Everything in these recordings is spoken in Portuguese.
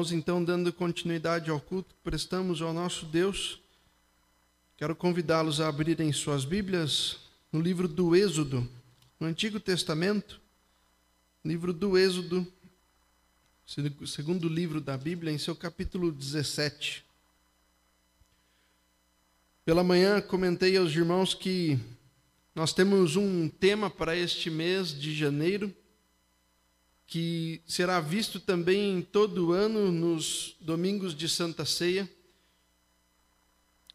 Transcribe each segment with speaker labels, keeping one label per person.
Speaker 1: Irmãos, então, dando continuidade ao culto que prestamos ao nosso Deus, quero convidá-los a abrirem suas Bíblias no livro do Êxodo, no Antigo Testamento, livro do Êxodo, segundo livro da Bíblia, em seu capítulo 17. Pela manhã comentei aos irmãos que nós temos um tema para este mês de janeiro, que será visto também todo ano nos domingos de Santa Ceia.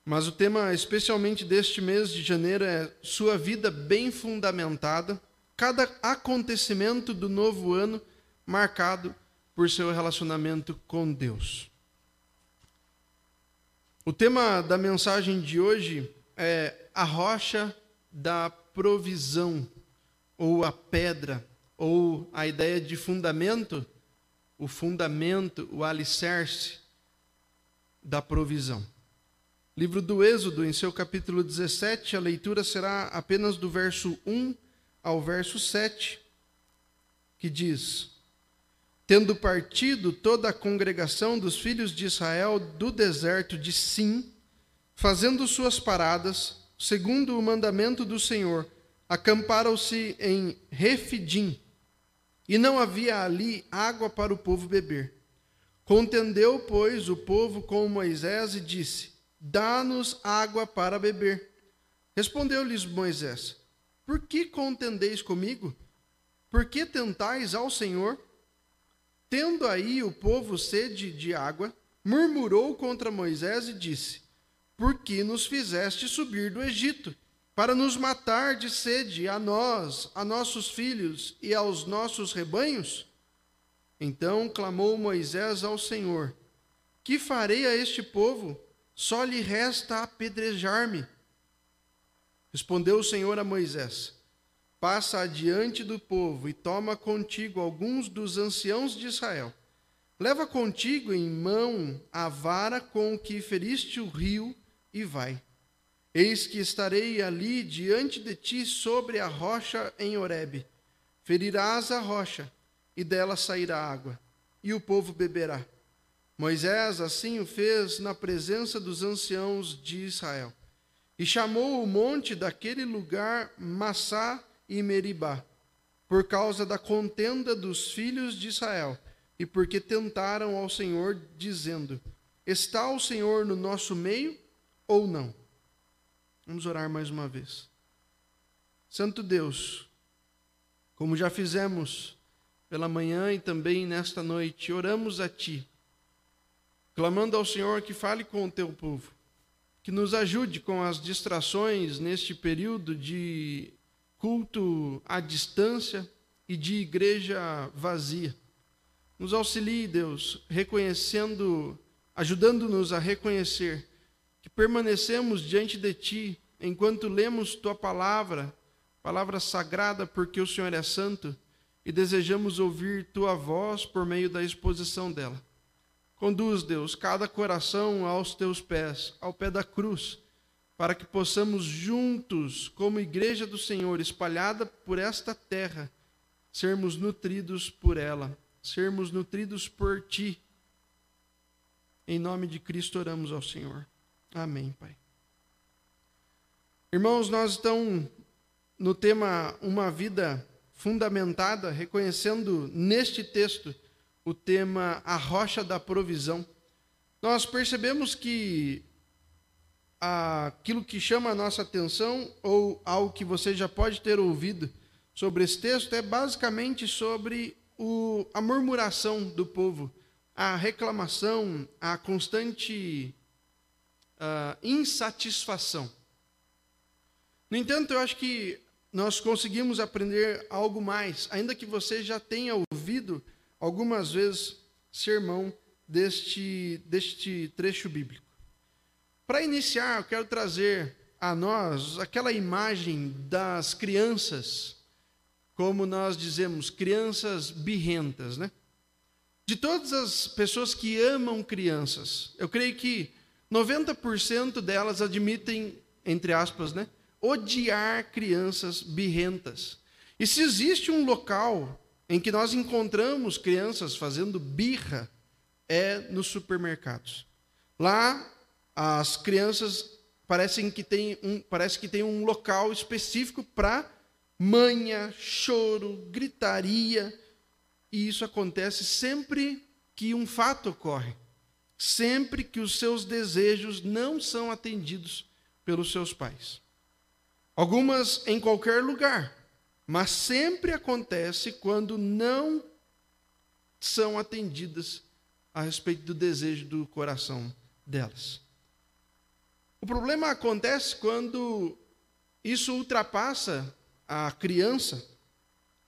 Speaker 1: Mas o tema especialmente deste mês de janeiro é sua vida bem fundamentada, cada acontecimento do novo ano marcado por seu relacionamento com Deus. O tema da mensagem de hoje é a rocha da provisão ou a pedra ou a ideia de fundamento, o fundamento, o alicerce da provisão. Livro do Êxodo, em seu capítulo 17, a leitura será apenas do verso 1 ao verso 7, que diz: Tendo partido toda a congregação dos filhos de Israel do deserto de Sim, fazendo suas paradas, segundo o mandamento do Senhor, acamparam-se em Refidim, e não havia ali água para o povo beber. Contendeu, pois, o povo com Moisés e disse: Dá-nos água para beber. Respondeu-lhes Moisés: Por que contendeis comigo? Por que tentais ao Senhor? Tendo aí o povo sede de água, murmurou contra Moisés e disse: Por que nos fizeste subir do Egito? Para nos matar de sede a nós, a nossos filhos e aos nossos rebanhos? Então clamou Moisés ao Senhor: Que farei a este povo? Só lhe resta apedrejar-me. Respondeu o Senhor a Moisés: Passa adiante do povo e toma contigo alguns dos anciãos de Israel. Leva contigo em mão a vara com que feriste o rio e vai. Eis que estarei ali diante de ti sobre a rocha em Horebe. Ferirás a rocha, e dela sairá água, e o povo beberá. Moisés assim o fez na presença dos anciãos de Israel. E chamou o monte daquele lugar Massá e Meribá, por causa da contenda dos filhos de Israel, e porque tentaram ao Senhor, dizendo: Está o Senhor no nosso meio ou não? Vamos orar mais uma vez. Santo Deus, como já fizemos pela manhã e também nesta noite, oramos a Ti, clamando ao Senhor que fale com o Teu povo, que nos ajude com as distrações neste período de culto à distância e de igreja vazia. Nos auxilie, Deus, reconhecendo, ajudando-nos a reconhecer que permanecemos diante de Ti enquanto lemos Tua palavra, palavra sagrada, porque o Senhor é santo, e desejamos ouvir Tua voz por meio da exposição dela. Conduz, Deus, cada coração aos Teus pés, ao pé da cruz, para que possamos juntos, como igreja do Senhor, espalhada por esta terra, sermos nutridos por ela, sermos nutridos por Ti. Em nome de Cristo oramos ao Senhor. Amém, Pai. Irmãos, nós estamos no tema Uma Vida Fundamentada, reconhecendo neste texto o tema A Rocha da Provisão. Nós percebemos que aquilo que chama a nossa atenção, ou algo que você já pode ter ouvido sobre esse texto, é basicamente sobre o, a murmuração do povo, a reclamação, a constante uh, insatisfação. No entanto, eu acho que nós conseguimos aprender algo mais, ainda que você já tenha ouvido algumas vezes sermão deste, deste trecho bíblico. Para iniciar, eu quero trazer a nós aquela imagem das crianças, como nós dizemos, crianças birrentas, né? De todas as pessoas que amam crianças, eu creio que 90% delas admitem, entre aspas, né, odiar crianças birrentas. E se existe um local em que nós encontramos crianças fazendo birra, é nos supermercados. Lá, as crianças parecem que tem um, parece que tem um local específico para manha, choro, gritaria, e isso acontece sempre que um fato ocorre, sempre que os seus desejos não são atendidos pelos seus pais. Algumas em qualquer lugar, mas sempre acontece quando não são atendidas a respeito do desejo do coração delas. O problema acontece quando isso ultrapassa a criança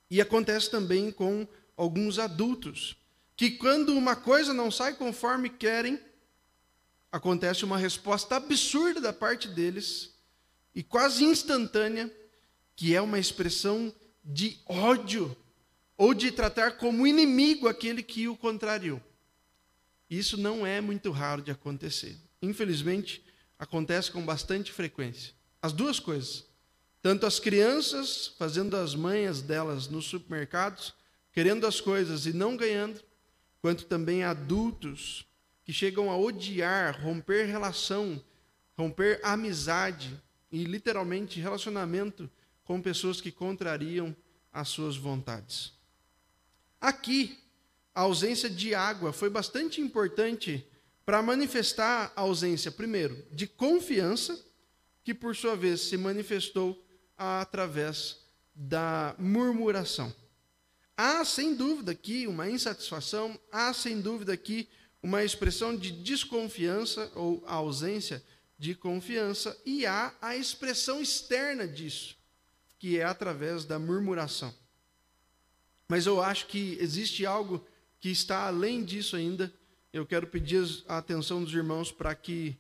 Speaker 1: e acontece também com alguns adultos, que quando uma coisa não sai conforme querem, acontece uma resposta absurda da parte deles e quase instantânea, que é uma expressão de ódio ou de tratar como inimigo aquele que o contrariou. Isso não é muito raro de acontecer. Infelizmente, acontece com bastante frequência. As duas coisas. Tanto as crianças fazendo as manhas delas nos supermercados, querendo as coisas e não ganhando, quanto também adultos que chegam a odiar, romper relação, romper amizade e literalmente relacionamento com pessoas que contrariam as suas vontades. Aqui, a ausência de água foi bastante importante para manifestar a ausência, primeiro, de confiança, que por sua vez se manifestou através da murmuração. Há sem dúvida aqui uma insatisfação, há sem dúvida aqui uma expressão de desconfiança ou ausência de confiança, e há a expressão externa disso, que é através da murmuração. Mas eu acho que existe algo que está além disso ainda, eu quero pedir a atenção dos irmãos para que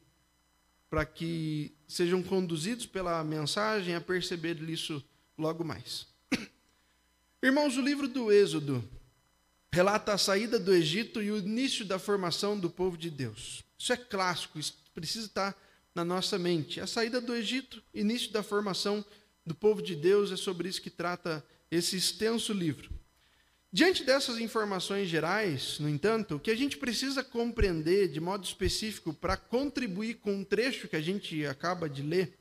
Speaker 1: para que sejam conduzidos pela mensagem a perceber isso logo mais. Irmãos, o livro do Êxodo relata a saída do Egito e o início da formação do povo de Deus. Isso é clássico, isso precisa estar na nossa mente. A saída do Egito, início da formação do povo de Deus, é sobre isso que trata esse extenso livro. Diante dessas informações gerais, no entanto, o que a gente precisa compreender de modo específico para contribuir com um trecho que a gente acaba de ler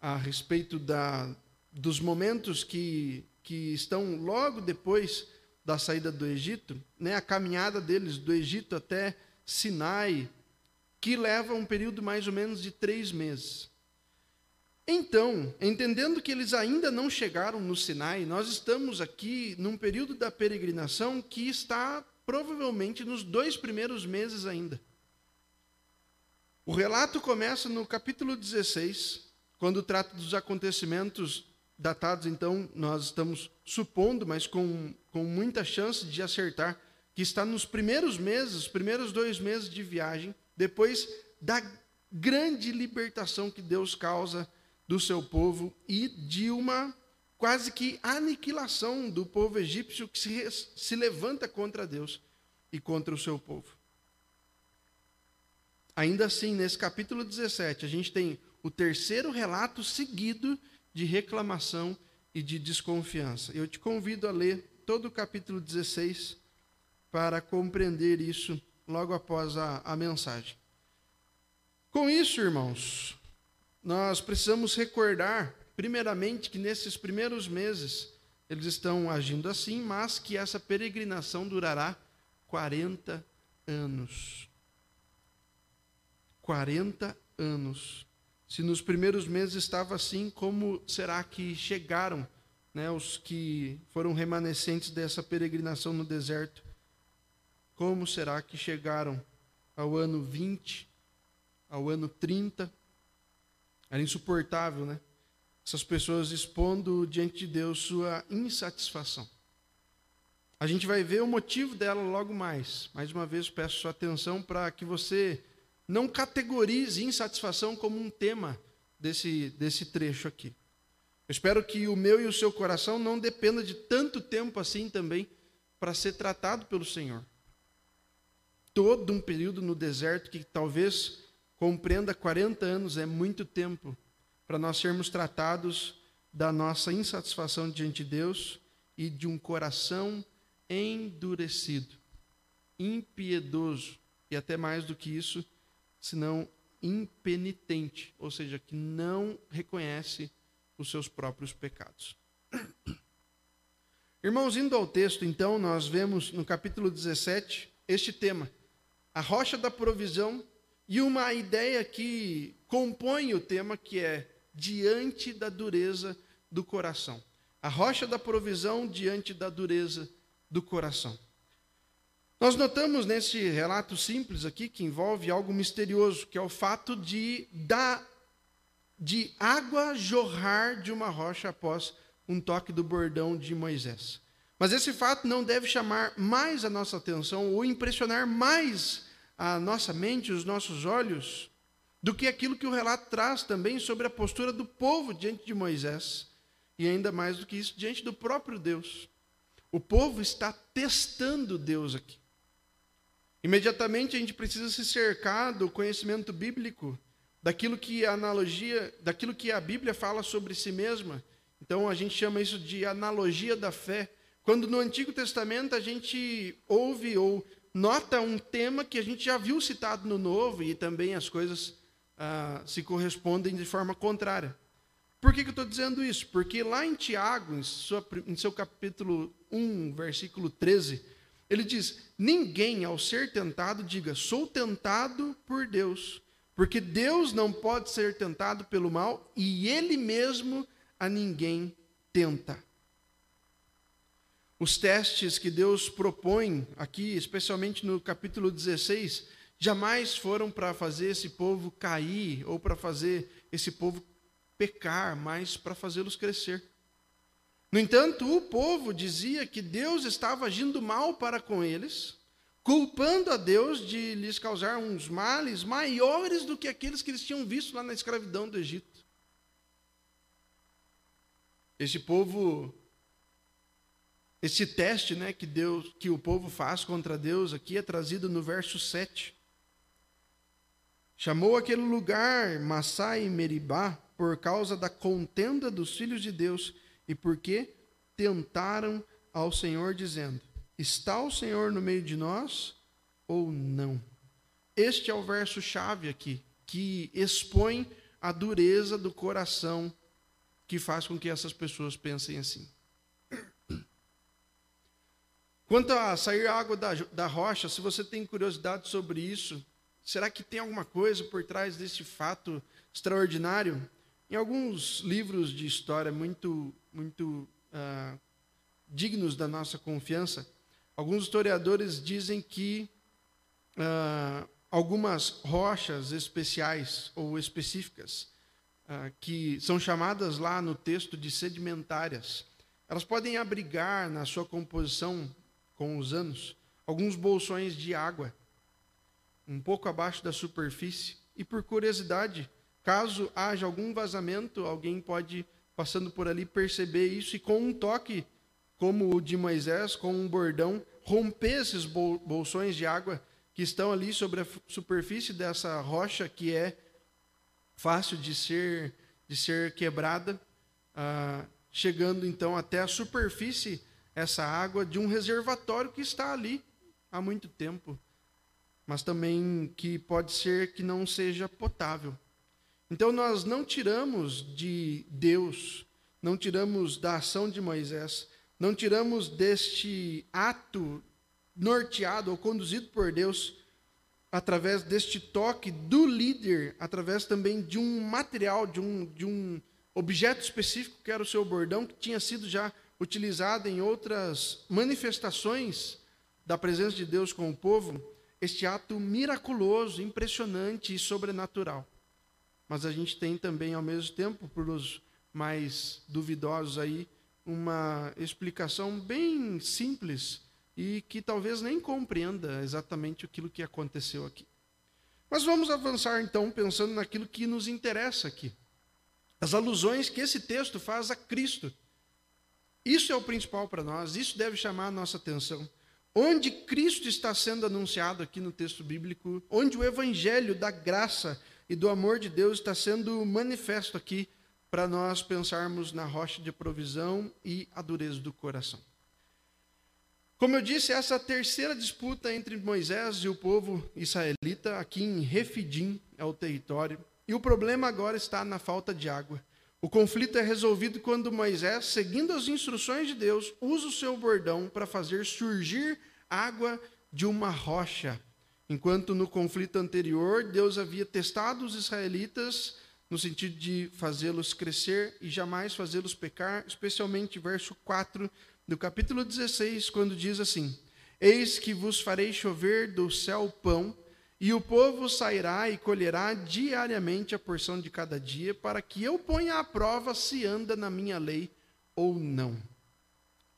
Speaker 1: a respeito da, dos momentos que, que estão logo depois da saída do Egito, né, a caminhada deles do Egito até Sinai, que leva um período mais ou menos de três meses. Então, entendendo que eles ainda não chegaram no Sinai, nós estamos aqui num período da peregrinação que está provavelmente nos dois primeiros meses ainda. O relato começa no capítulo 16, quando trata dos acontecimentos datados, então, nós estamos supondo, mas com, com muita chance de acertar, que está nos primeiros meses, os primeiros dois meses de viagem, depois da grande libertação que Deus causa do seu povo e de uma quase que aniquilação do povo egípcio que se, se levanta contra Deus e contra o seu povo. Ainda assim, nesse capítulo 17, a gente tem o terceiro relato seguido de reclamação e de desconfiança. Eu te convido a ler todo o capítulo 16 para compreender isso logo após a, a mensagem. Com isso, irmãos, nós precisamos recordar, primeiramente, que nesses primeiros meses eles estão agindo assim, mas que essa peregrinação durará 40 anos. 40 anos. Se nos primeiros meses estava assim, como será que chegaram né, os que foram remanescentes dessa peregrinação no deserto? Como será que chegaram ao ano 20, ao ano 30? Era insuportável, né? Essas pessoas expondo diante de Deus sua insatisfação. A gente vai ver o motivo dela logo mais. Mais uma vez, peço sua atenção para que você não categorize insatisfação como um tema desse, desse trecho aqui. Eu espero que o meu e o seu coração não dependa de tanto tempo assim também para ser tratado pelo Senhor. Todo um período no deserto que talvez Compreenda, 40 anos é muito tempo para nós sermos tratados da nossa insatisfação diante de Deus e de um coração endurecido. impiedoso e até mais do que isso, senão impenitente, ou seja, que não reconhece os seus próprios pecados. Irmãos, indo ao texto, então, nós vemos no capítulo 17 este tema, a rocha da provisão, e uma ideia que compõe o tema, que é diante da dureza do coração. A rocha da provisão diante da dureza do coração. Nós notamos nesse relato simples aqui que envolve algo misterioso, que é o fato de da de água jorrar de uma rocha após um toque do bordão de Moisés. Mas esse fato não deve chamar mais a nossa atenção ou impressionar mais a nossa mente, os nossos olhos, do que aquilo que o relato traz também sobre a postura do povo diante de Moisés, e ainda mais do que isso, diante do próprio Deus. O povo está testando Deus aqui. Imediatamente a gente precisa se cercar do conhecimento bíblico, daquilo que a analogia, daquilo que a Bíblia fala sobre si mesma. Então a gente chama isso de analogia da fé. Quando no Antigo Testamento a gente ouve ou nota um tema que a gente já viu citado no Novo e também as coisas ah, se correspondem de forma contrária. Por que, que eu estou dizendo isso? Porque lá em Tiago, em, sua, em seu capítulo 1, versículo 13, ele diz: Ninguém ao ser tentado diga, sou tentado por Deus, porque Deus não pode ser tentado pelo mal e ele mesmo a ninguém tenta. Os testes que Deus propõe aqui, especialmente no capítulo 16, jamais foram para fazer esse povo cair ou para fazer esse povo pecar, mas para fazê-los crescer. No entanto, o povo dizia que Deus estava agindo mal para com eles, culpando a Deus de lhes causar uns males maiores do que aqueles que eles tinham visto lá na escravidão do Egito. Esse povo esse teste, né, que Deus, que o povo faz contra Deus aqui é trazido no verso 7. Chamou aquele lugar Massai e Meribá por causa da contenda dos filhos de Deus e porque tentaram ao Senhor dizendo: Está o Senhor no meio de nós ou não? Este é o verso chave aqui, que expõe a dureza do coração que faz com que essas pessoas pensem assim. Quanto a sair água da, da rocha, se você tem curiosidade sobre isso, será que tem alguma coisa por trás desse fato extraordinário? Em alguns livros de história muito, muito uh, dignos da nossa confiança, alguns historiadores dizem que uh, algumas rochas especiais ou específicas, uh, que são chamadas lá no texto de sedimentárias, elas podem abrigar na sua composição com os anos, alguns bolsões de água, um pouco abaixo da superfície. E por curiosidade, caso haja algum vazamento, alguém pode, passando por ali, perceber isso e com um toque, como o de Moisés, com um bordão, romper esses bolsões de água que estão ali sobre a superfície dessa rocha que é fácil de ser, de ser quebrada, ah, chegando então até a superfície essa água de um reservatório que está ali há muito tempo, mas também que pode ser que não seja potável. Então nós não tiramos de Deus, não tiramos da ação de Moisés, não tiramos deste ato norteado ou conduzido por Deus através deste toque do líder, através também de um material, de um, de um objeto específico que era o seu bordão, que tinha sido já utilizada em outras manifestações da presença de Deus com o povo, este ato miraculoso, impressionante e sobrenatural. Mas a gente tem também, ao mesmo tempo, para os mais duvidosos aí, uma explicação bem simples e que talvez nem compreenda exatamente aquilo que aconteceu aqui. Mas vamos avançar então pensando naquilo que nos interessa aqui. As alusões que esse texto faz a Cristo isso é o principal para nós, isso deve chamar a nossa atenção. Onde Cristo está sendo anunciado aqui no texto bíblico, onde o evangelho da graça e do amor de Deus está sendo manifesto aqui para nós pensarmos na rocha de provisão e a dureza do coração. Como eu disse, essa terceira disputa entre Moisés e o povo israelita, aqui em Refidim, é o território. E o problema agora está na falta de água. O conflito é resolvido quando Moisés, seguindo as instruções de Deus, usa o seu bordão para fazer surgir água de uma rocha. Enquanto no conflito anterior, Deus havia testado os israelitas no sentido de fazê-los crescer e jamais fazê-los pecar, especialmente verso 4 do capítulo 16, quando diz assim: Eis que vos farei chover do céu pão e o povo sairá e colherá diariamente a porção de cada dia, para que eu ponha à prova se anda na minha lei ou não.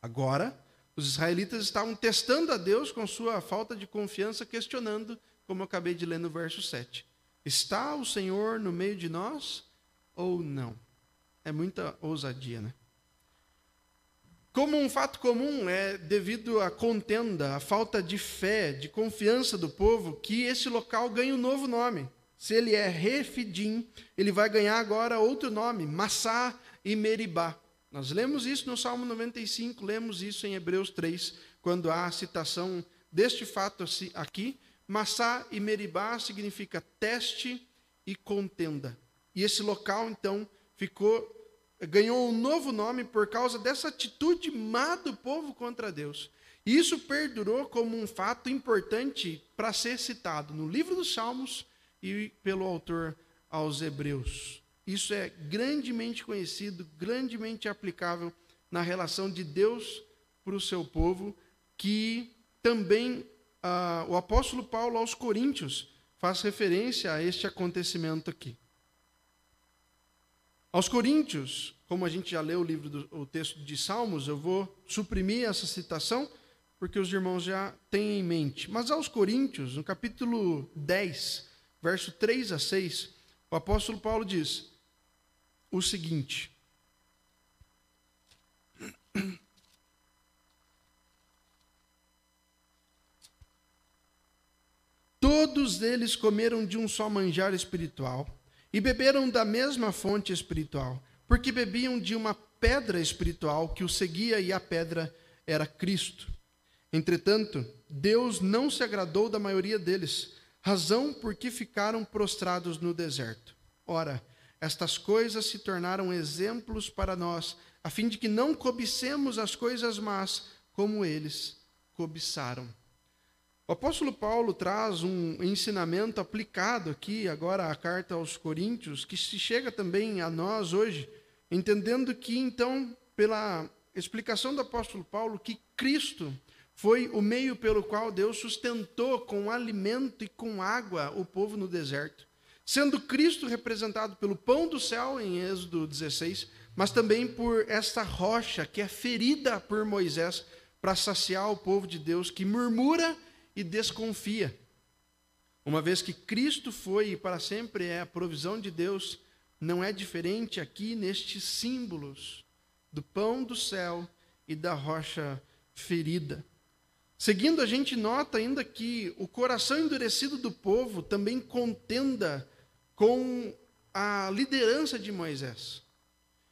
Speaker 1: Agora, os israelitas estavam testando a Deus com sua falta de confiança, questionando, como eu acabei de ler no verso 7. Está o Senhor no meio de nós ou não? É muita ousadia, né? Como um fato comum, é devido à contenda, à falta de fé, de confiança do povo, que esse local ganha um novo nome. Se ele é Refidim, ele vai ganhar agora outro nome, Massá e Meribá. Nós lemos isso no Salmo 95, lemos isso em Hebreus 3, quando há a citação deste fato aqui. Massá e Meribá significa teste e contenda. E esse local, então, ficou ganhou um novo nome por causa dessa atitude má do povo contra Deus. E isso perdurou como um fato importante para ser citado no livro dos Salmos e pelo autor aos Hebreus. Isso é grandemente conhecido, grandemente aplicável na relação de Deus para o seu povo, que também ah, o apóstolo Paulo aos Coríntios faz referência a este acontecimento aqui. Aos Coríntios, como a gente já leu o livro do o texto de Salmos, eu vou suprimir essa citação, porque os irmãos já têm em mente. Mas aos Coríntios, no capítulo 10, verso 3 a 6, o apóstolo Paulo diz o seguinte: Todos eles comeram de um só manjar espiritual e beberam da mesma fonte espiritual, porque bebiam de uma pedra espiritual que o seguia e a pedra era Cristo. Entretanto, Deus não se agradou da maioria deles, razão por que ficaram prostrados no deserto. Ora, estas coisas se tornaram exemplos para nós, a fim de que não cobicemos as coisas más como eles cobiçaram. O apóstolo Paulo traz um ensinamento aplicado aqui, agora, à carta aos Coríntios, que se chega também a nós hoje, entendendo que, então, pela explicação do apóstolo Paulo, que Cristo foi o meio pelo qual Deus sustentou com alimento e com água o povo no deserto. Sendo Cristo representado pelo pão do céu, em Êxodo 16, mas também por esta rocha que é ferida por Moisés para saciar o povo de Deus que murmura e desconfia. Uma vez que Cristo foi e para sempre é a provisão de Deus, não é diferente aqui nestes símbolos do pão do céu e da rocha ferida. Seguindo, a gente nota ainda que o coração endurecido do povo também contenda com a liderança de Moisés.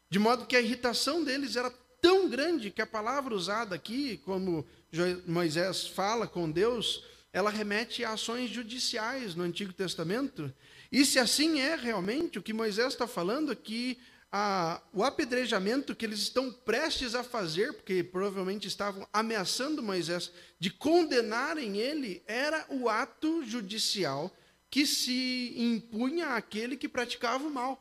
Speaker 1: De modo que a irritação deles era tão grande que a palavra usada aqui, como Moisés fala com Deus, ela remete a ações judiciais no Antigo Testamento. E se assim é realmente, o que Moisés está falando é que a, o apedrejamento que eles estão prestes a fazer, porque provavelmente estavam ameaçando Moisés de condenarem ele, era o ato judicial que se impunha àquele que praticava o mal.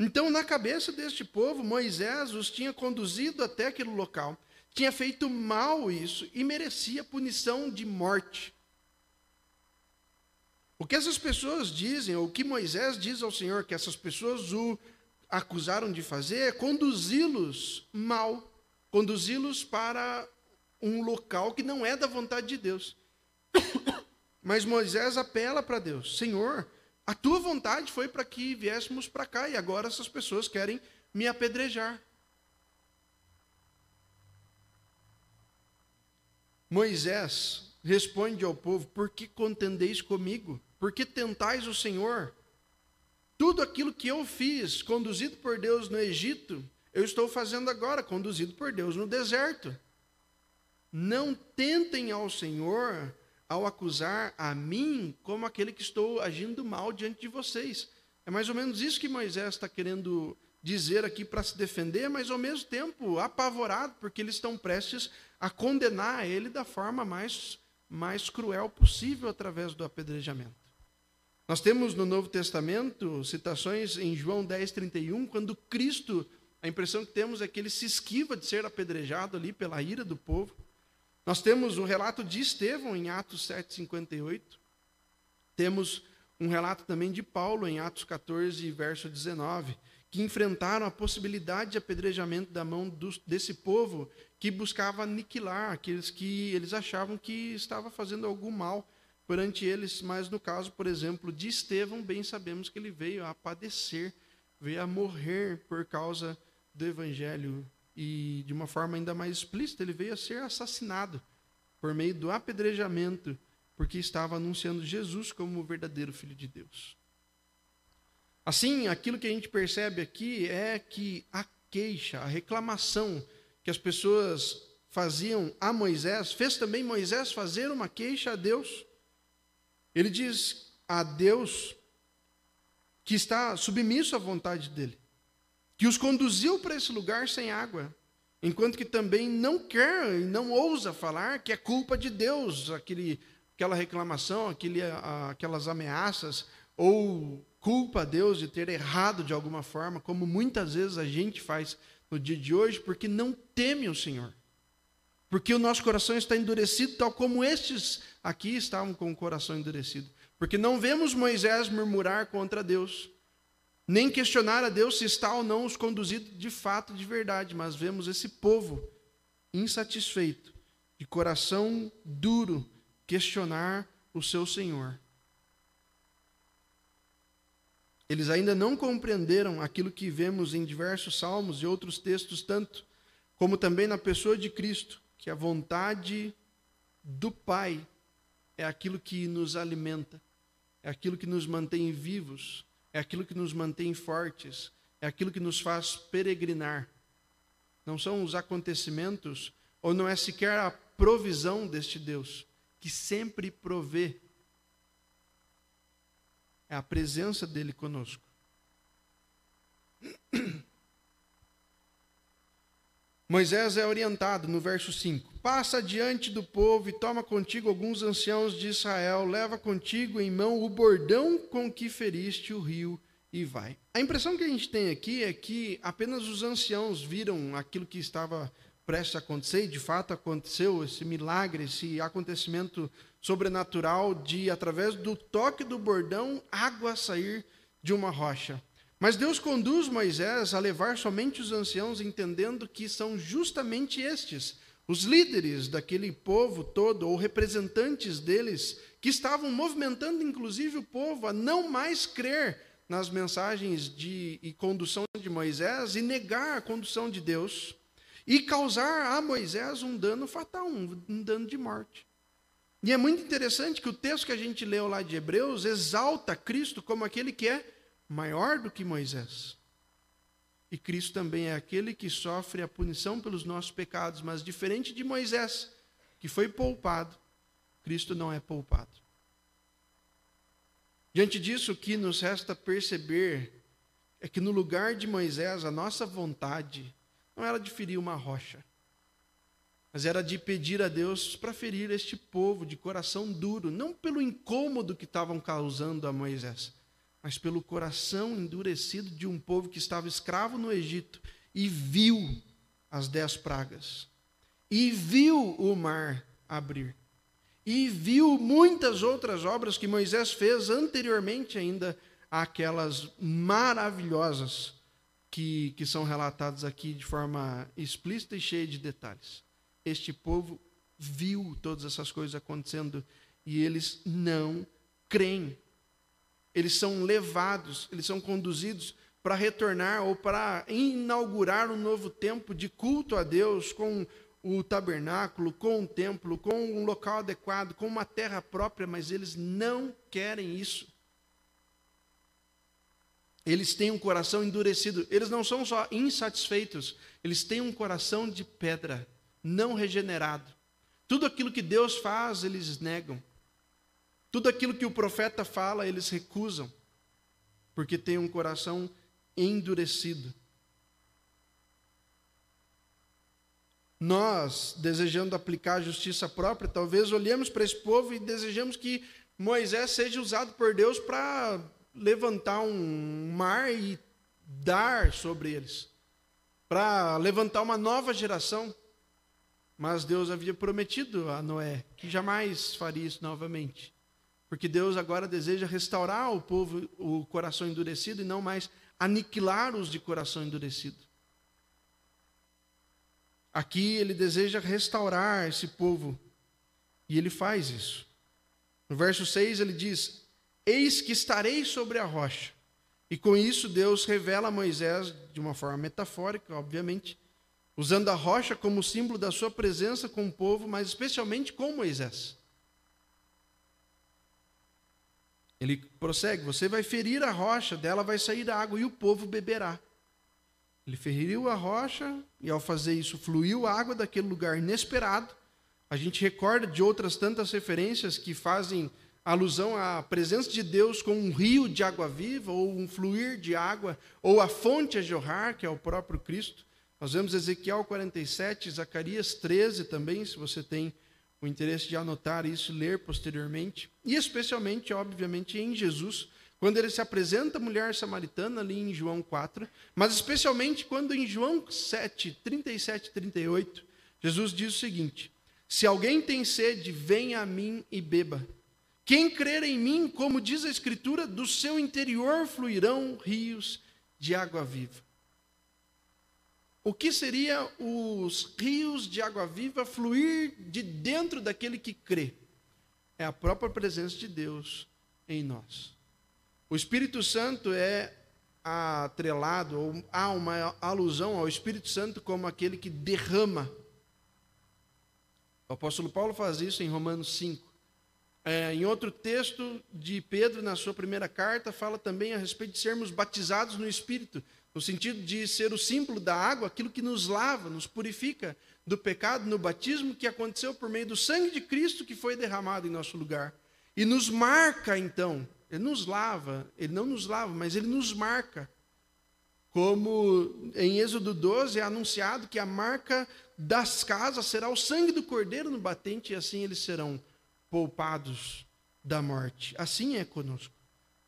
Speaker 1: Então, na cabeça deste povo, Moisés os tinha conduzido até aquele local tinha feito mal isso e merecia punição de morte. O que essas pessoas dizem, ou o que Moisés diz ao Senhor que essas pessoas o acusaram de fazer, é conduzi-los mal, conduzi-los para um local que não é da vontade de Deus. Mas Moisés apela para Deus: Senhor, a tua vontade foi para que viéssemos para cá e agora essas pessoas querem me apedrejar. Moisés responde ao povo: Por que contendeis comigo? Por que tentais o Senhor? Tudo aquilo que eu fiz, conduzido por Deus no Egito, eu estou fazendo agora, conduzido por Deus no deserto. Não tentem ao Senhor ao acusar a mim como aquele que estou agindo mal diante de vocês. É mais ou menos isso que Moisés está querendo dizer aqui para se defender, mas ao mesmo tempo apavorado, porque eles estão prestes a condenar ele da forma mais, mais cruel possível através do apedrejamento. Nós temos no Novo Testamento citações em João 10, 31, quando Cristo, a impressão que temos é que ele se esquiva de ser apedrejado ali pela ira do povo. Nós temos o relato de Estevão em Atos 7, 58. Temos um relato também de Paulo em Atos 14, verso 19 que enfrentaram a possibilidade de apedrejamento da mão do, desse povo que buscava aniquilar aqueles que eles achavam que estava fazendo algum mal perante eles, mas no caso, por exemplo, de Estevão, bem sabemos que ele veio a padecer, veio a morrer por causa do evangelho e de uma forma ainda mais explícita, ele veio a ser assassinado por meio do apedrejamento, porque estava anunciando Jesus como o verdadeiro filho de Deus. Assim, aquilo que a gente percebe aqui é que a queixa, a reclamação que as pessoas faziam a Moisés, fez também Moisés fazer uma queixa a Deus. Ele diz a Deus que está submisso à vontade dele, que os conduziu para esse lugar sem água, enquanto que também não quer e não ousa falar que é culpa de Deus, aquele, aquela reclamação, aquele, aquelas ameaças, ou culpa a Deus de ter errado de alguma forma, como muitas vezes a gente faz no dia de hoje, porque não teme o Senhor. Porque o nosso coração está endurecido, tal como estes aqui estavam com o coração endurecido. Porque não vemos Moisés murmurar contra Deus, nem questionar a Deus se está ou não os conduzido de fato, de verdade, mas vemos esse povo insatisfeito, de coração duro, questionar o seu Senhor. Eles ainda não compreenderam aquilo que vemos em diversos salmos e outros textos, tanto como também na pessoa de Cristo, que a vontade do Pai é aquilo que nos alimenta, é aquilo que nos mantém vivos, é aquilo que nos mantém fortes, é aquilo que nos faz peregrinar. Não são os acontecimentos, ou não é sequer a provisão deste Deus, que sempre provê é a presença dele conosco. Moisés é orientado no verso 5: Passa diante do povo e toma contigo alguns anciãos de Israel, leva contigo em mão o bordão com que feriste o rio e vai. A impressão que a gente tem aqui é que apenas os anciãos viram aquilo que estava prestes a acontecer, e de fato aconteceu esse milagre, esse acontecimento sobrenatural de, através do toque do bordão, água sair de uma rocha. Mas Deus conduz Moisés a levar somente os anciãos, entendendo que são justamente estes, os líderes daquele povo todo, ou representantes deles, que estavam movimentando inclusive o povo a não mais crer nas mensagens de e condução de Moisés e negar a condução de Deus e causar a Moisés um dano fatal, um, um dano de morte. E é muito interessante que o texto que a gente leu lá de Hebreus exalta Cristo como aquele que é maior do que Moisés. E Cristo também é aquele que sofre a punição pelos nossos pecados, mas diferente de Moisés, que foi poupado, Cristo não é poupado. Diante disso, o que nos resta perceber é que no lugar de Moisés, a nossa vontade não era de ferir uma rocha, mas era de pedir a Deus para ferir este povo de coração duro, não pelo incômodo que estavam causando a Moisés, mas pelo coração endurecido de um povo que estava escravo no Egito e viu as dez pragas, e viu o mar abrir, e viu muitas outras obras que Moisés fez anteriormente ainda àquelas maravilhosas que, que são relatados aqui de forma explícita e cheia de detalhes. Este povo viu todas essas coisas acontecendo e eles não creem. Eles são levados, eles são conduzidos para retornar ou para inaugurar um novo tempo de culto a Deus com o tabernáculo, com o templo, com um local adequado, com uma terra própria, mas eles não querem isso. Eles têm um coração endurecido. Eles não são só insatisfeitos, eles têm um coração de pedra, não regenerado. Tudo aquilo que Deus faz, eles negam. Tudo aquilo que o profeta fala, eles recusam, porque têm um coração endurecido. Nós, desejando aplicar a justiça própria, talvez olhemos para esse povo e desejamos que Moisés seja usado por Deus para levantar um mar e dar sobre eles, para levantar uma nova geração. Mas Deus havia prometido a Noé que jamais faria isso novamente. Porque Deus agora deseja restaurar o povo, o coração endurecido, e não mais aniquilar os de coração endurecido. Aqui ele deseja restaurar esse povo, e ele faz isso. No verso 6 ele diz: Eis que estarei sobre a rocha. E com isso Deus revela a Moisés, de uma forma metafórica, obviamente, usando a rocha como símbolo da sua presença com o povo, mas especialmente com Moisés. Ele prossegue: Você vai ferir a rocha, dela vai sair água e o povo beberá. Ele feriu a rocha e, ao fazer isso, fluiu água daquele lugar inesperado. A gente recorda de outras tantas referências que fazem alusão à presença de Deus com um rio de água viva, ou um fluir de água, ou a fonte a jorrar, que é o próprio Cristo. Nós vemos Ezequiel 47, Zacarias 13 também, se você tem o interesse de anotar isso ler posteriormente. E especialmente, obviamente, em Jesus, quando ele se apresenta à mulher samaritana ali em João 4, mas especialmente quando em João 7, 37 e 38, Jesus diz o seguinte: Se alguém tem sede, venha a mim e beba. Quem crer em mim, como diz a Escritura, do seu interior fluirão rios de água viva. O que seria os rios de água viva fluir de dentro daquele que crê? É a própria presença de Deus em nós. O Espírito Santo é atrelado, ou há uma alusão ao Espírito Santo como aquele que derrama. O apóstolo Paulo faz isso em Romanos 5. É, em outro texto de Pedro, na sua primeira carta, fala também a respeito de sermos batizados no Espírito no sentido de ser o símbolo da água, aquilo que nos lava, nos purifica do pecado no batismo que aconteceu por meio do sangue de Cristo que foi derramado em nosso lugar. E nos marca então, ele nos lava, ele não nos lava, mas ele nos marca. Como em Êxodo 12 é anunciado que a marca das casas será o sangue do cordeiro no batente e assim eles serão poupados da morte. Assim é conosco.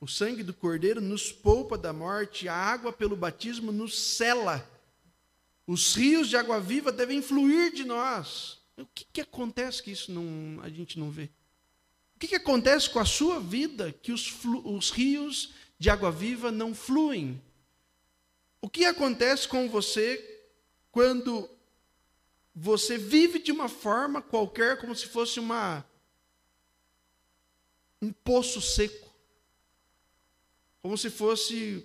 Speaker 1: O sangue do Cordeiro nos poupa da morte, a água pelo batismo nos cela. Os rios de água viva devem fluir de nós. O que, que acontece que isso não, a gente não vê? O que, que acontece com a sua vida que os, os rios de água viva não fluem? O que acontece com você quando você vive de uma forma qualquer, como se fosse uma, um poço seco? Como se fosse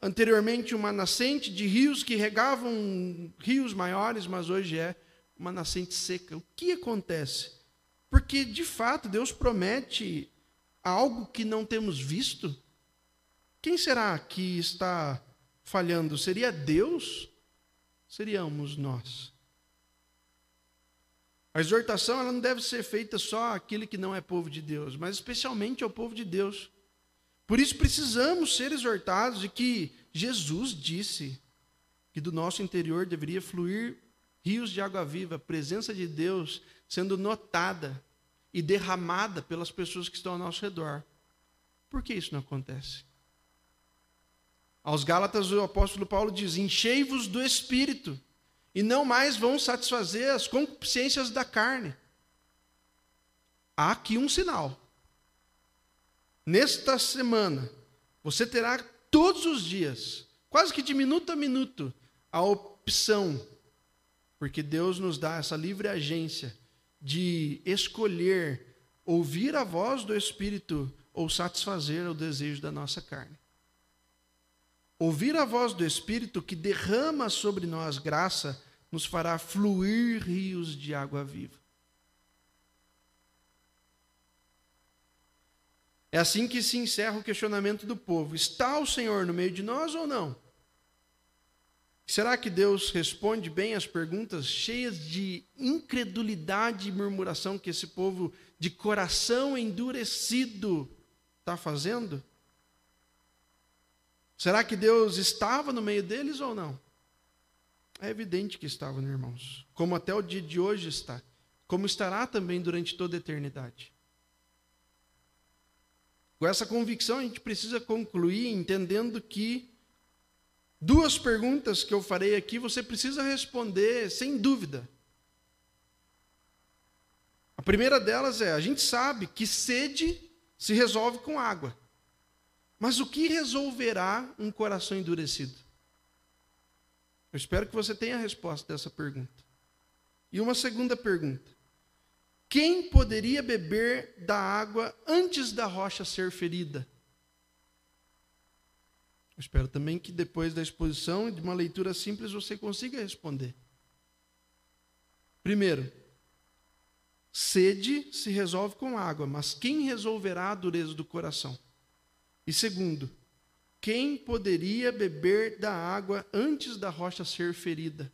Speaker 1: anteriormente uma nascente de rios que regavam rios maiores, mas hoje é uma nascente seca. O que acontece? Porque de fato Deus promete algo que não temos visto. Quem será que está falhando? Seria Deus? Seríamos nós. A exortação ela não deve ser feita só àquele que não é povo de Deus, mas especialmente ao povo de Deus. Por isso precisamos ser exortados de que Jesus disse que do nosso interior deveria fluir rios de água viva, a presença de Deus sendo notada e derramada pelas pessoas que estão ao nosso redor. Por que isso não acontece? Aos Gálatas, o apóstolo Paulo diz: Enchei-vos do espírito, e não mais vão satisfazer as concupiscências da carne. Há aqui um sinal nesta semana, você terá todos os dias, quase que de minuto a minuto, a opção, porque Deus nos dá essa livre agência de escolher ouvir a voz do Espírito ou satisfazer o desejo da nossa carne. Ouvir a voz do Espírito que derrama sobre nós graça nos fará fluir rios de água viva. É assim que se encerra o questionamento do povo: está o Senhor no meio de nós ou não? Será que Deus responde bem as perguntas cheias de incredulidade e murmuração que esse povo de coração endurecido está fazendo? Será que Deus estava no meio deles ou não? É evidente que estava, né, irmãos? Como até o dia de hoje está. Como estará também durante toda a eternidade. Com essa convicção, a gente precisa concluir entendendo que duas perguntas que eu farei aqui você precisa responder sem dúvida. A primeira delas é: a gente sabe que sede se resolve com água. Mas o que resolverá um coração endurecido? Eu espero que você tenha a resposta dessa pergunta. E uma segunda pergunta: quem poderia beber da água antes da rocha ser ferida? Eu espero também que depois da exposição, de uma leitura simples, você consiga responder. Primeiro, sede se resolve com água, mas quem resolverá a dureza do coração? E segundo, quem poderia beber da água antes da rocha ser ferida?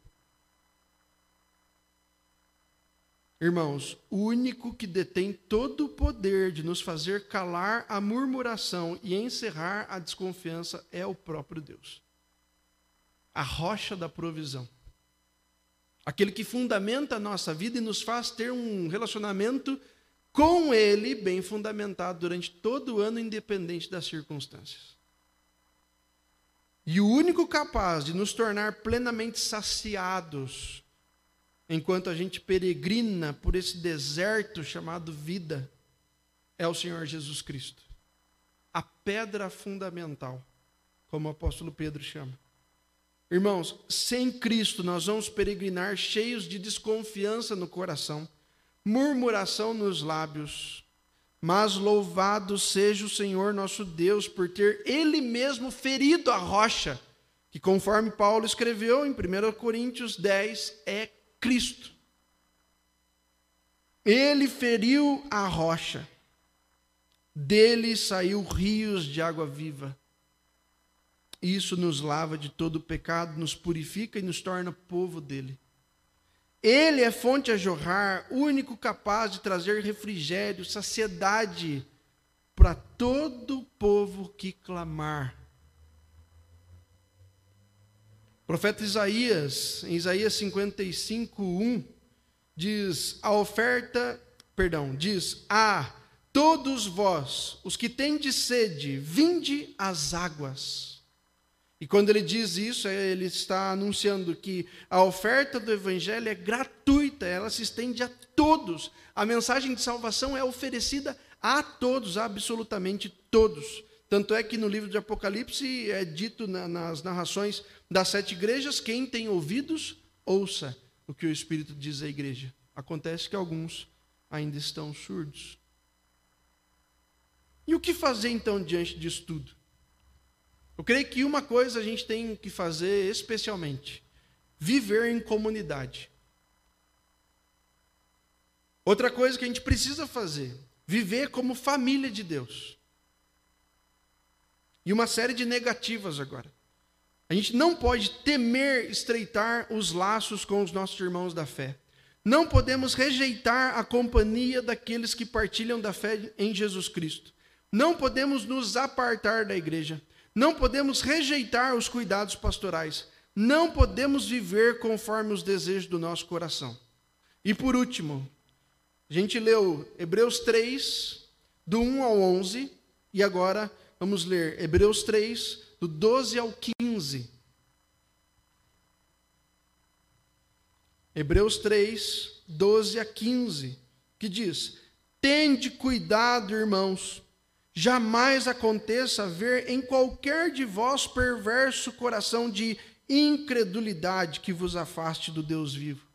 Speaker 1: Irmãos, o único que detém todo o poder de nos fazer calar a murmuração e encerrar a desconfiança é o próprio Deus. A rocha da provisão. Aquele que fundamenta a nossa vida e nos faz ter um relacionamento com Ele bem fundamentado durante todo o ano, independente das circunstâncias. E o único capaz de nos tornar plenamente saciados enquanto a gente peregrina por esse deserto chamado vida, é o Senhor Jesus Cristo. A pedra fundamental, como o apóstolo Pedro chama. Irmãos, sem Cristo nós vamos peregrinar cheios de desconfiança no coração, murmuração nos lábios, mas louvado seja o Senhor nosso Deus por ter Ele mesmo ferido a rocha, que conforme Paulo escreveu em 1 Coríntios 10, é Cristo. Ele feriu a rocha, dele saiu rios de água viva. Isso nos lava de todo o pecado, nos purifica e nos torna povo dele. Ele é fonte a jorrar, único capaz de trazer refrigério, saciedade para todo o povo que clamar. O profeta Isaías, em Isaías 55, 1, diz: A oferta, perdão, diz: A todos vós, os que tendes sede, vinde às águas. E quando ele diz isso, é, ele está anunciando que a oferta do Evangelho é gratuita, ela se estende a todos. A mensagem de salvação é oferecida a todos, absolutamente todos. Tanto é que no livro de Apocalipse é dito na, nas narrações das sete igrejas: quem tem ouvidos, ouça o que o Espírito diz à igreja. Acontece que alguns ainda estão surdos. E o que fazer então diante disso tudo? Eu creio que uma coisa a gente tem que fazer especialmente: viver em comunidade. Outra coisa que a gente precisa fazer: viver como família de Deus. E uma série de negativas agora. A gente não pode temer estreitar os laços com os nossos irmãos da fé. Não podemos rejeitar a companhia daqueles que partilham da fé em Jesus Cristo. Não podemos nos apartar da igreja. Não podemos rejeitar os cuidados pastorais. Não podemos viver conforme os desejos do nosso coração. E por último, a gente leu Hebreus 3, do 1 ao 11, e agora vamos ler Hebreus 3, do 12 ao 15. Hebreus 3, 12 a 15, que diz: Tende cuidado, irmãos, Jamais aconteça ver em qualquer de vós perverso coração de incredulidade que vos afaste do Deus vivo.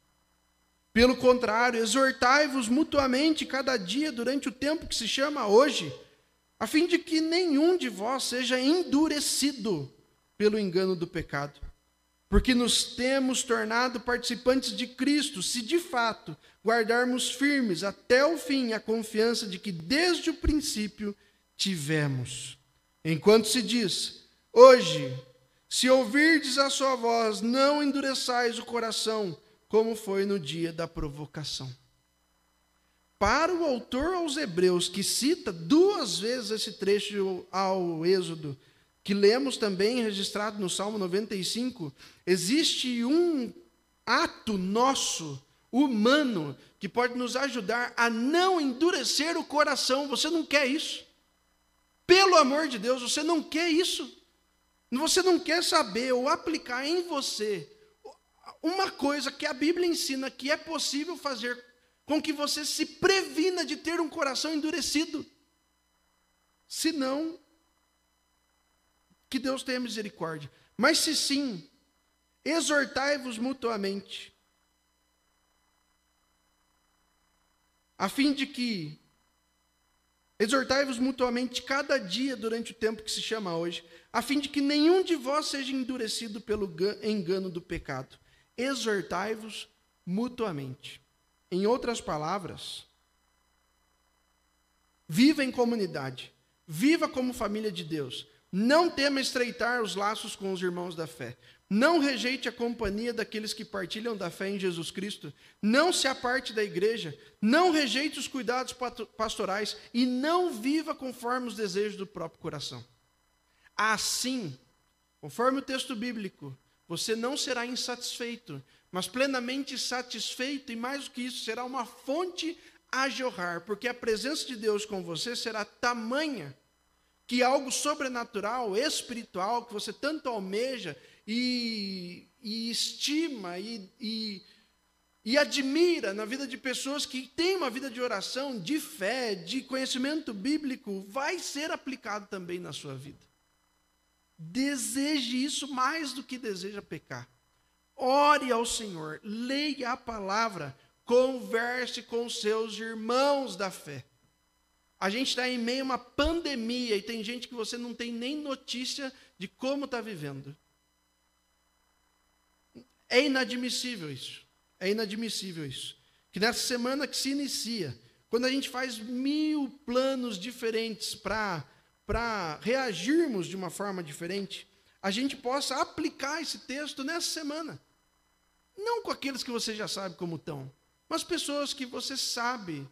Speaker 1: Pelo contrário, exortai-vos mutuamente cada dia durante o tempo que se chama hoje, a fim de que nenhum de vós seja endurecido pelo engano do pecado. Porque nos temos tornado participantes de Cristo, se de fato guardarmos firmes até o fim a confiança de que desde o princípio tivemos. Enquanto se diz, hoje Se ouvirdes a sua voz, não endureçais o coração, como foi no dia da provocação. Para o autor aos Hebreus, que cita duas vezes esse trecho ao Êxodo, que lemos também registrado no Salmo 95, existe um ato nosso, humano, que pode nos ajudar a não endurecer o coração. Você não quer isso. Pelo amor de Deus, você não quer isso. Você não quer saber ou aplicar em você uma coisa que a Bíblia ensina que é possível fazer com que você se previna de ter um coração endurecido. Se não, que Deus tenha misericórdia. Mas se sim, exortai-vos mutuamente, a fim de que exortai-vos mutuamente cada dia durante o tempo que se chama hoje, a fim de que nenhum de vós seja endurecido pelo engano do pecado. Exortai-vos mutuamente. Em outras palavras, viva em comunidade, viva como família de Deus. Não tema estreitar os laços com os irmãos da fé. Não rejeite a companhia daqueles que partilham da fé em Jesus Cristo. Não se aparte da igreja. Não rejeite os cuidados pastorais. E não viva conforme os desejos do próprio coração. Assim, conforme o texto bíblico, você não será insatisfeito, mas plenamente satisfeito, e mais do que isso, será uma fonte a jorrar, porque a presença de Deus com você será tamanha que algo sobrenatural, espiritual, que você tanto almeja e, e estima e, e, e admira na vida de pessoas que têm uma vida de oração, de fé, de conhecimento bíblico, vai ser aplicado também na sua vida. Deseje isso mais do que deseja pecar. Ore ao Senhor, leia a palavra, converse com seus irmãos da fé. A gente está em meio a uma pandemia e tem gente que você não tem nem notícia de como está vivendo. É inadmissível isso. É inadmissível isso. Que nessa semana que se inicia, quando a gente faz mil planos diferentes para reagirmos de uma forma diferente, a gente possa aplicar esse texto nessa semana. Não com aqueles que você já sabe como estão, mas pessoas que você sabe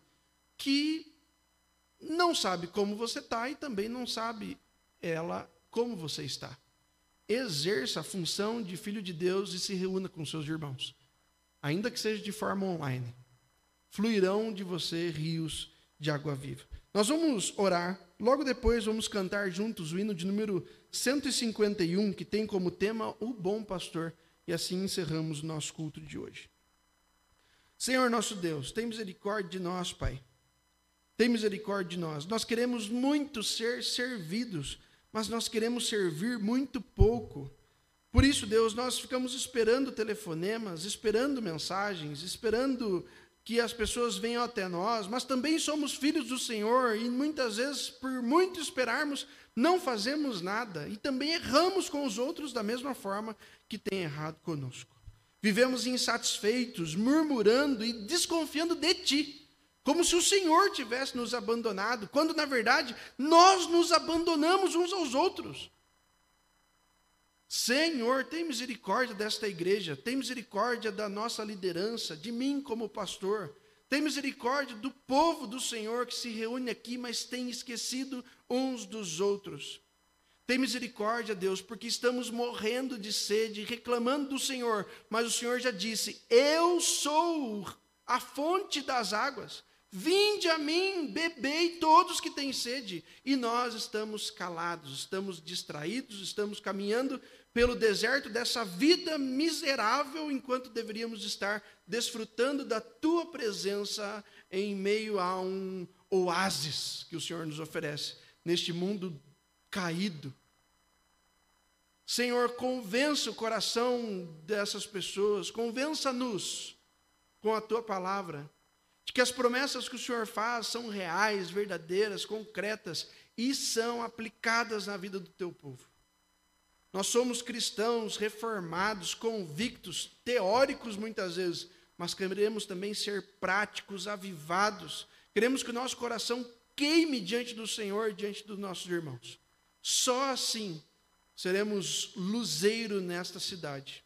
Speaker 1: que não sabe como você está e também não sabe ela como você está. Exerça a função de filho de Deus e se reúna com seus irmãos, ainda que seja de forma online. Fluirão de você rios de água viva. Nós vamos orar, logo depois vamos cantar juntos o hino de número 151, que tem como tema o bom pastor. E assim encerramos o nosso culto de hoje. Senhor nosso Deus, tem misericórdia de nós, Pai. Tem misericórdia de nós. Nós queremos muito ser servidos, mas nós queremos servir muito pouco. Por isso, Deus, nós ficamos esperando telefonemas, esperando mensagens, esperando que as pessoas venham até nós, mas também somos filhos do Senhor e muitas vezes, por muito esperarmos, não fazemos nada e também erramos com os outros da mesma forma que tem errado conosco. Vivemos insatisfeitos, murmurando e desconfiando de Ti, como se o Senhor tivesse nos abandonado, quando na verdade nós nos abandonamos uns aos outros. Senhor, tem misericórdia desta igreja, tem misericórdia da nossa liderança, de mim como pastor. Tem misericórdia do povo do Senhor que se reúne aqui, mas tem esquecido uns dos outros. Tem misericórdia, Deus, porque estamos morrendo de sede, reclamando do Senhor, mas o Senhor já disse: Eu sou a fonte das águas. Vinde a mim, bebei todos que têm sede. E nós estamos calados, estamos distraídos, estamos caminhando pelo deserto dessa vida miserável, enquanto deveríamos estar desfrutando da tua presença em meio a um oásis que o Senhor nos oferece neste mundo caído. Senhor, convença o coração dessas pessoas, convença-nos com a tua palavra, de que as promessas que o Senhor faz são reais, verdadeiras, concretas e são aplicadas na vida do teu povo. Nós somos cristãos reformados, convictos, teóricos muitas vezes, mas queremos também ser práticos, avivados. Queremos que o nosso coração queime diante do Senhor, diante dos nossos irmãos. Só assim, seremos luzeiro nesta cidade.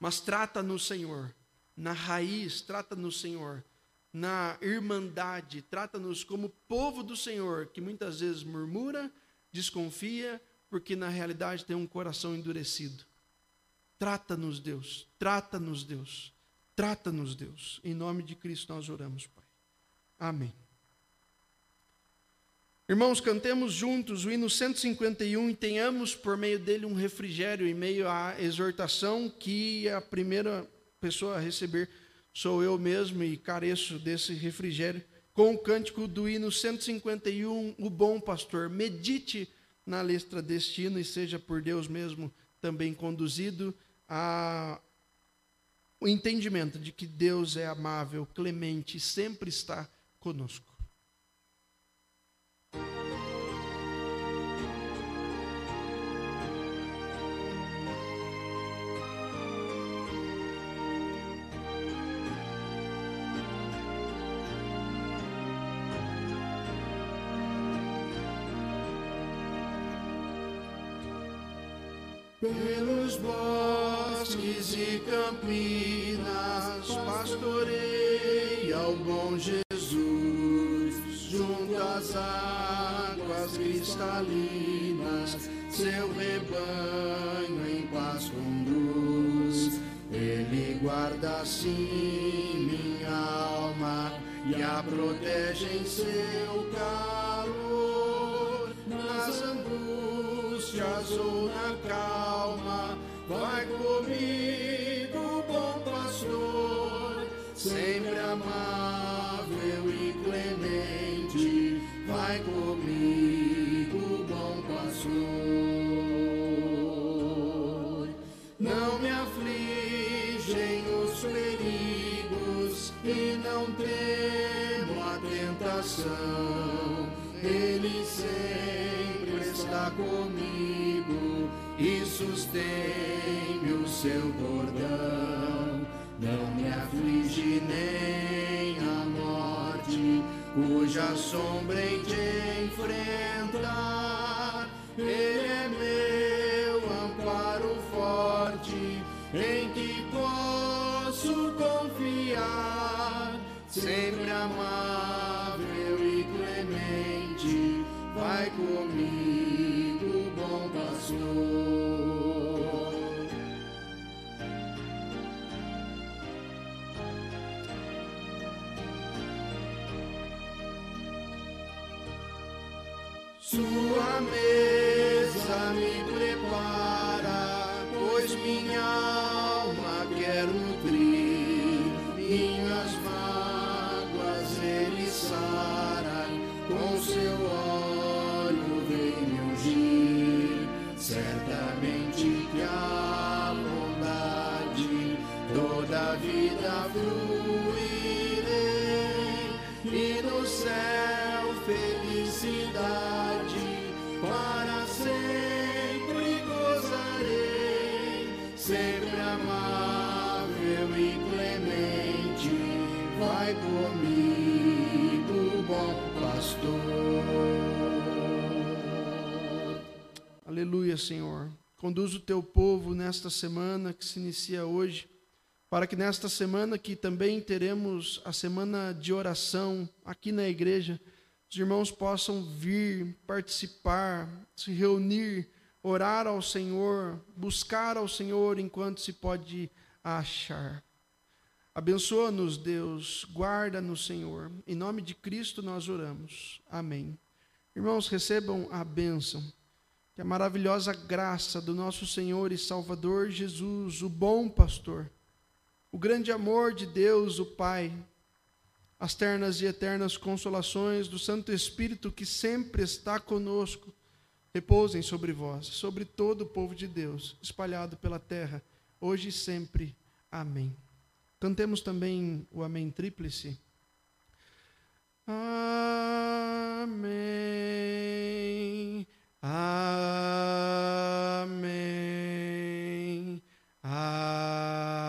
Speaker 1: Mas trata-nos, Senhor, na raiz, trata-nos, Senhor, na irmandade, trata-nos como povo do Senhor, que muitas vezes murmura, desconfia, porque na realidade tem um coração endurecido. Trata-nos, Deus, trata-nos, Deus, trata-nos, Deus. Em nome de Cristo nós oramos, Pai. Amém. Irmãos, cantemos juntos o hino 151 e tenhamos por meio dele um refrigério em meio à exortação que a primeira pessoa a receber sou eu mesmo e careço desse refrigério. Com o cântico do hino 151, o bom pastor, medite na letra deste hino e seja por Deus mesmo também conduzido a o entendimento de que Deus é amável, clemente, sempre está conosco.
Speaker 2: Pelos bosques e campinas pastorei ao bom Jesus, junto às águas cristalinas, seu rebanho em paz conduz. Ele guarda assim minha alma e a protege em seu calor, nas angústias ou na calma, seu bordão. Não me aflige nem a morte, cuja sombra em te enfrentar. Ele é meu amparo forte, em que posso confiar. Sempre amável e clemente, vai comigo, bom pastor. Sua mesa
Speaker 1: Aleluia, Senhor. Conduz o teu povo nesta semana que se inicia hoje, para que nesta semana que também teremos a semana de oração aqui na igreja, os irmãos possam vir, participar, se reunir, orar ao Senhor, buscar ao Senhor enquanto se pode achar. Abençoa-nos, Deus, guarda-nos, Senhor. Em nome de Cristo nós oramos. Amém. Irmãos, recebam a bênção. Que a maravilhosa graça do nosso Senhor e Salvador Jesus, o bom pastor, o grande amor de Deus, o Pai, as ternas e eternas consolações do Santo Espírito que sempre está conosco, repousem sobre vós, sobre todo o povo de Deus, espalhado pela terra, hoje e sempre. Amém. Cantemos também o Amém Tríplice. Amém. Amém. Amém.